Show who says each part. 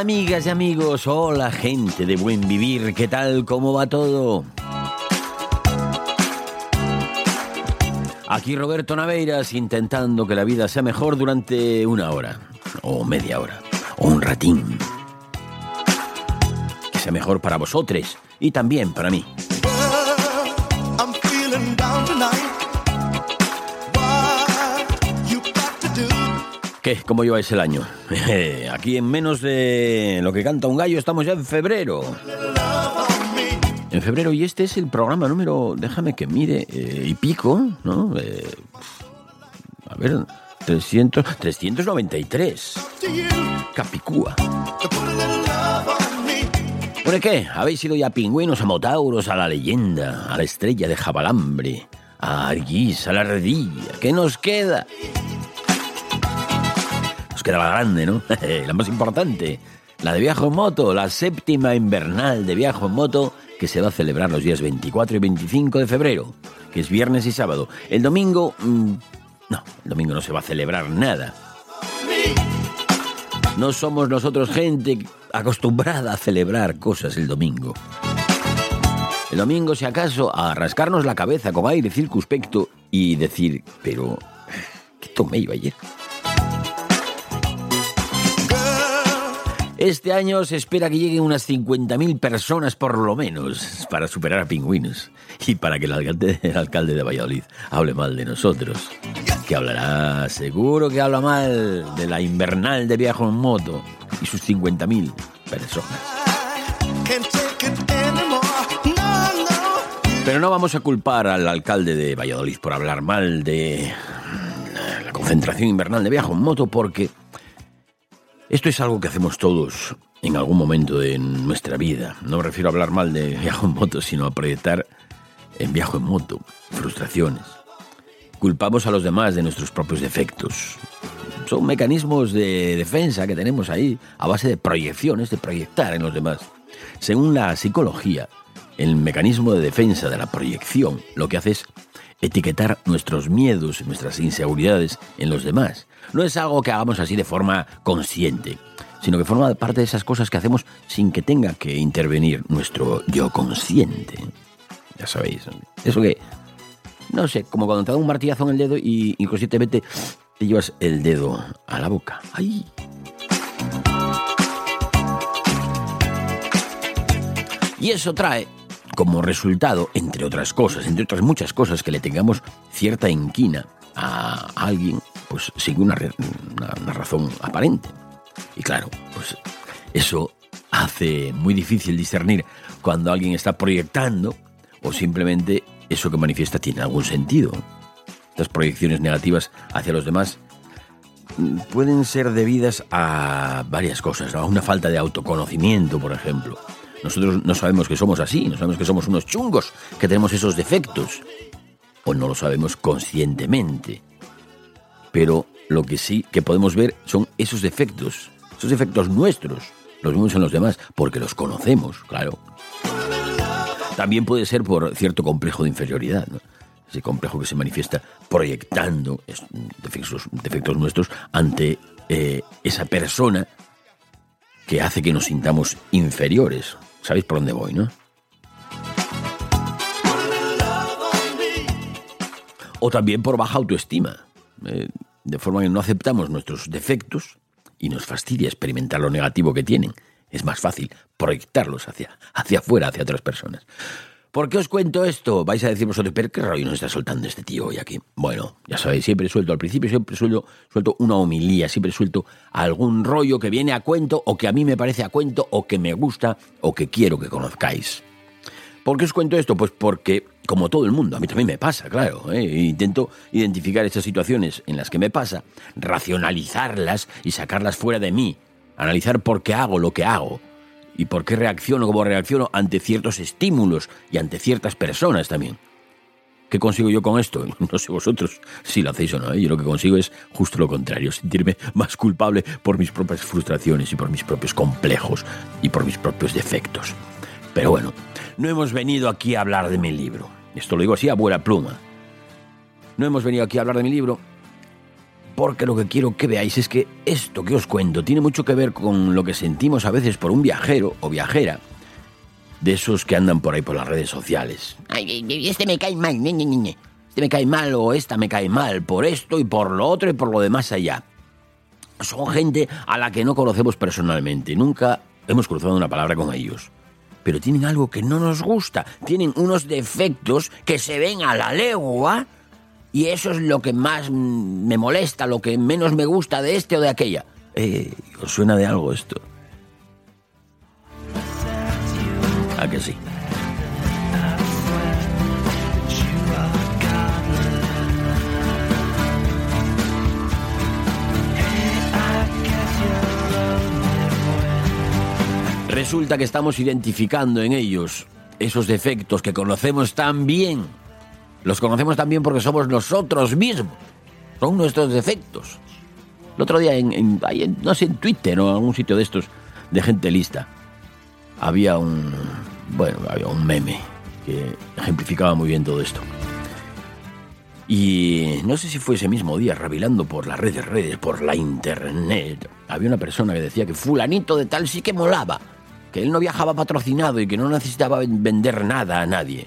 Speaker 1: amigas y amigos, hola gente de buen vivir, ¿qué tal? ¿Cómo va todo? Aquí Roberto Naveiras intentando que la vida sea mejor durante una hora, o media hora, o un ratín. Que sea mejor para vosotros y también para mí. ¿Qué? ¿Cómo lleváis el año? Aquí en menos de lo que canta un gallo estamos ya en febrero. En febrero y este es el programa número, déjame que mire, eh, y pico, ¿no? Eh, a ver, 300, 393.
Speaker 2: To you
Speaker 1: Capicúa. ¿Por qué? ¿Habéis ido ya a pingüinos, a motauros, a la leyenda, a la estrella de Jabalambre, a Arguís, a la Ardilla? ¿Qué nos queda? Nos la grande, ¿no? la más importante. La de Viajo en Moto, la séptima invernal de Viajo en Moto, que se va a celebrar los días 24 y 25 de febrero, que es viernes y sábado. El domingo... mm, no, el domingo no se va a celebrar nada. No somos nosotros gente acostumbrada a celebrar cosas el domingo. El domingo, si acaso, a rascarnos la cabeza con aire circunspecto y decir, pero, ¿qué tomé yo ayer? Este año se espera que lleguen unas 50.000 personas por lo menos para superar a pingüinos y para que el alcalde, el alcalde de Valladolid hable mal de nosotros. Que hablará, seguro que habla mal de la invernal de viaje en moto y sus 50.000 personas. Pero no vamos a culpar al alcalde de Valladolid por hablar mal de la concentración invernal de viaje en moto porque esto es algo que hacemos todos en algún momento de nuestra vida. No me refiero a hablar mal de viaje en moto, sino a proyectar en viaje en moto frustraciones. Culpamos a los demás de nuestros propios defectos. Son mecanismos de defensa que tenemos ahí a base de proyecciones, de proyectar en los demás. Según la psicología, el mecanismo de defensa de la proyección lo que hace es etiquetar nuestros miedos nuestras inseguridades en los demás. No es algo que hagamos así de forma consciente, sino que forma parte de esas cosas que hacemos sin que tenga que intervenir nuestro yo consciente. Ya sabéis, eso que, no sé, como cuando te da un martillazo en el dedo y inconscientemente te llevas el dedo a la boca. ¡Ay! Y eso trae como resultado, entre otras cosas, entre otras muchas cosas, que le tengamos cierta inquina a alguien, pues sin una, razón aparente. Y claro, pues eso hace muy difícil discernir cuando alguien está proyectando o simplemente eso que manifiesta tiene algún sentido. Estas proyecciones negativas hacia los demás mm, pueden ser debidas a varias cosas, a una falta de autoconocimiento, por ejemplo, Nosotros no sabemos que somos así, no sabemos que somos unos chungos, que tenemos esos defectos. O no lo sabemos conscientemente. Pero lo que sí que podemos ver son esos defectos, esos defectos nuestros. Los vemos en los demás porque los conocemos, claro. También puede ser por cierto complejo de inferioridad, ¿no? ese complejo que se manifiesta proyectando defectos, defectos nuestros ante eh, esa persona que hace que nos sintamos inferiores. ¿Sabéis por dónde voy, no? O también por baja autoestima, eh, de forma que no aceptamos nuestros defectos y nos fastidia experimentar lo negativo que tienen. Es más fácil proyectarlos hacia, hacia afuera, hacia otras personas. ¿Por qué os cuento esto? Vais a decir vosotros, pero qué rollo nos está soltando este tío hoy aquí. Bueno, ya sabéis, siempre suelto al principio, siempre suelto, suelto una homilía, siempre suelto algún rollo que viene a cuento o que a mí me parece a cuento o que me gusta o que quiero que conozcáis. ¿Por qué os cuento esto? Pues porque, como todo el mundo, a mí también me pasa, claro. ¿eh? Intento identificar estas situaciones en las que me pasa, racionalizarlas y sacarlas fuera de mí. Analizar por qué hago lo que hago y por qué reacciono como reacciono ante ciertos estímulos y ante ciertas personas también. ¿Qué consigo yo con esto? No sé vosotros si lo hacéis o no. ¿eh? Yo lo que consigo es justo lo contrario, sentirme más culpable por mis propias frustraciones y por mis propios complejos y por mis propios defectos. Pero bueno, no hemos venido aquí a hablar de mi libro. Esto lo digo así a buena pluma. No hemos venido aquí a hablar de mi libro porque lo que quiero que veáis es que esto que os cuento tiene mucho que ver con lo que sentimos a veces por un viajero o viajera de esos que andan por ahí por las redes sociales. Ay, este me cae mal, ñe, ñe. este me cae mal o esta me cae mal por esto y por lo otro y por lo demás allá. Son gente a la que no conocemos personalmente, nunca hemos cruzado una palabra con ellos. Pero tienen algo que no nos gusta, tienen unos defectos que se ven a la legua y eso es lo que más me molesta, lo que menos me gusta de este o de aquella. Eh, ¿Os suena de algo esto? ¿A que sí? Resulta que estamos identificando en ellos esos defectos que conocemos tan bien. Los conocemos también porque somos nosotros mismos. Son nuestros defectos. El otro día, en, no sé, en Twitter o en algún sitio de estos de gente lista, había un, bueno, había un meme que ejemplificaba muy bien todo esto. Y no sé si fue ese mismo día, rabilando por las redes, redes, por la internet, había una persona que decía que fulanito de tal sí que molaba, que él no viajaba patrocinado y que no necesitaba ven- vender nada a nadie.